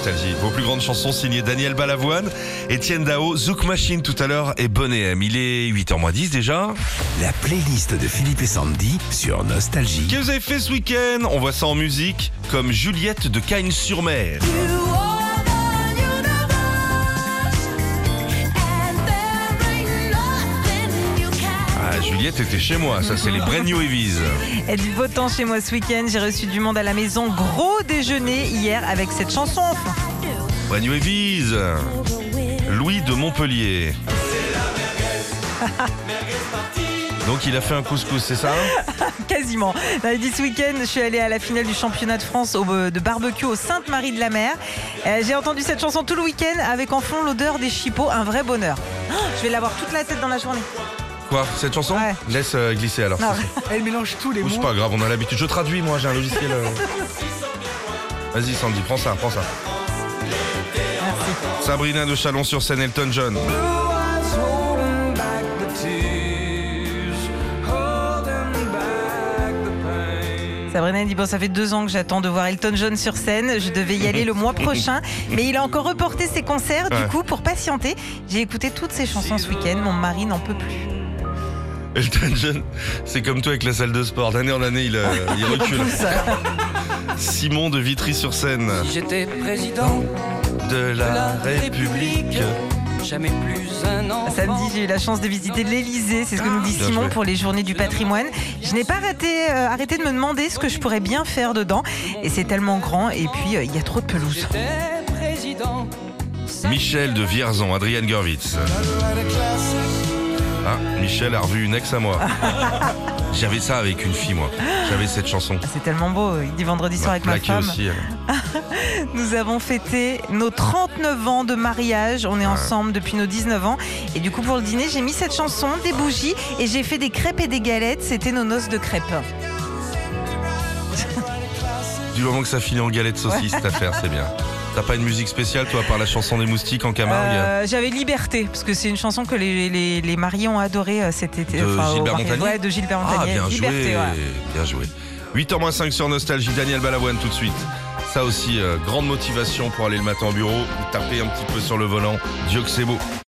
Nostalgie. Vos plus grandes chansons signées Daniel Balavoine, Étienne Dao, Zouk Machine tout à l'heure et Bonnet M. Il est 8h10 déjà. La playlist de Philippe et Sandy sur Nostalgie. Qu'est-ce que vous avez fait ce week-end? On voit ça en musique, comme Juliette de Cagnes-sur-Mer. Juliette était chez moi, ça c'est les Brand New Heavies. Et du beau temps chez moi ce week-end. J'ai reçu du monde à la maison. Gros déjeuner hier avec cette chanson. Brand New Heavies. Louis de Montpellier. Donc il a fait un couscous, c'est ça? Quasiment. Avait dit ce week-end, je suis allée à la finale du championnat de France au- de barbecue au Sainte-Marie-de-la-Mer. Euh, J'ai entendu cette chanson tout le week-end avec en fond l'odeur des chipots, un vrai bonheur. Je vais l'avoir toute la tête dans la journée. Quoi Cette chanson Ouais. Laisse euh, glisser alors. Non, Elle mélange tous les Ou mots. c'est pas grave, on a l'habitude. Je traduis, moi, j'ai un logiciel. euh. Vas-y, Sandy, prends ça, prends ça. merci. Sabrina de Chalon-sur-Seine, Elton John. Sabrina dit bon ça fait deux ans que j'attends de voir Elton John sur scène. Je devais y aller le mois prochain, mais il a encore reporté ses concerts. Ouais. Du coup, pour patienter, j'ai écouté toutes ses chansons ce week-end. Mon mari n'en peut plus. Elton John, c'est comme toi avec la salle de sport. D'année en année, il, euh, il recule. Simon de Vitry-sur-Seine. Si j'étais président De de la la République. République, jamais plus un enfant. Samedi, j'ai eu la chance de visiter l'Elysée, c'est ce que nous dit Bien Simon pour les journées du patrimoine. Je n'ai pas raté, euh, arrêté de me demander ce que je pourrais bien faire dedans. Et c'est tellement grand, et puis euh, il y a trop de pelouse. Michel de Vierzon, Adrienne Gurwitz. Ah, Michel a revu une ex à moi. J'avais ça avec une fille, moi. J'avais cette chanson. C'est tellement beau, il dit vendredi soir avec ma femme. aussi. elle. Nous avons fêté nos 39 ans de mariage. On est ensemble depuis nos 19 ans. Et du coup, pour le dîner, j'ai mis cette chanson, des bougies, et j'ai fait des crêpes et des galettes. C'était nos noces de crêpes. Du moment que ça finit en galette saucisse, cette affaire, c'est bien. T'as pas une musique spéciale, toi, par la chanson des moustiques en Camargue Euh, J'avais Liberté, parce que c'est une chanson que les, les- les mariés ont adoré euh, cet été. De au Gilbert mariage. Montagnier Ouais, de Gilbert Ah, bien Liberté, joué. ouais. Bien joué. 8h05 sur Nostalgie, Daniel Balavoine tout de suite. Ça aussi, euh, grande motivation pour aller le matin au bureau, taper un petit peu sur le volant. Dieu que c'est beau.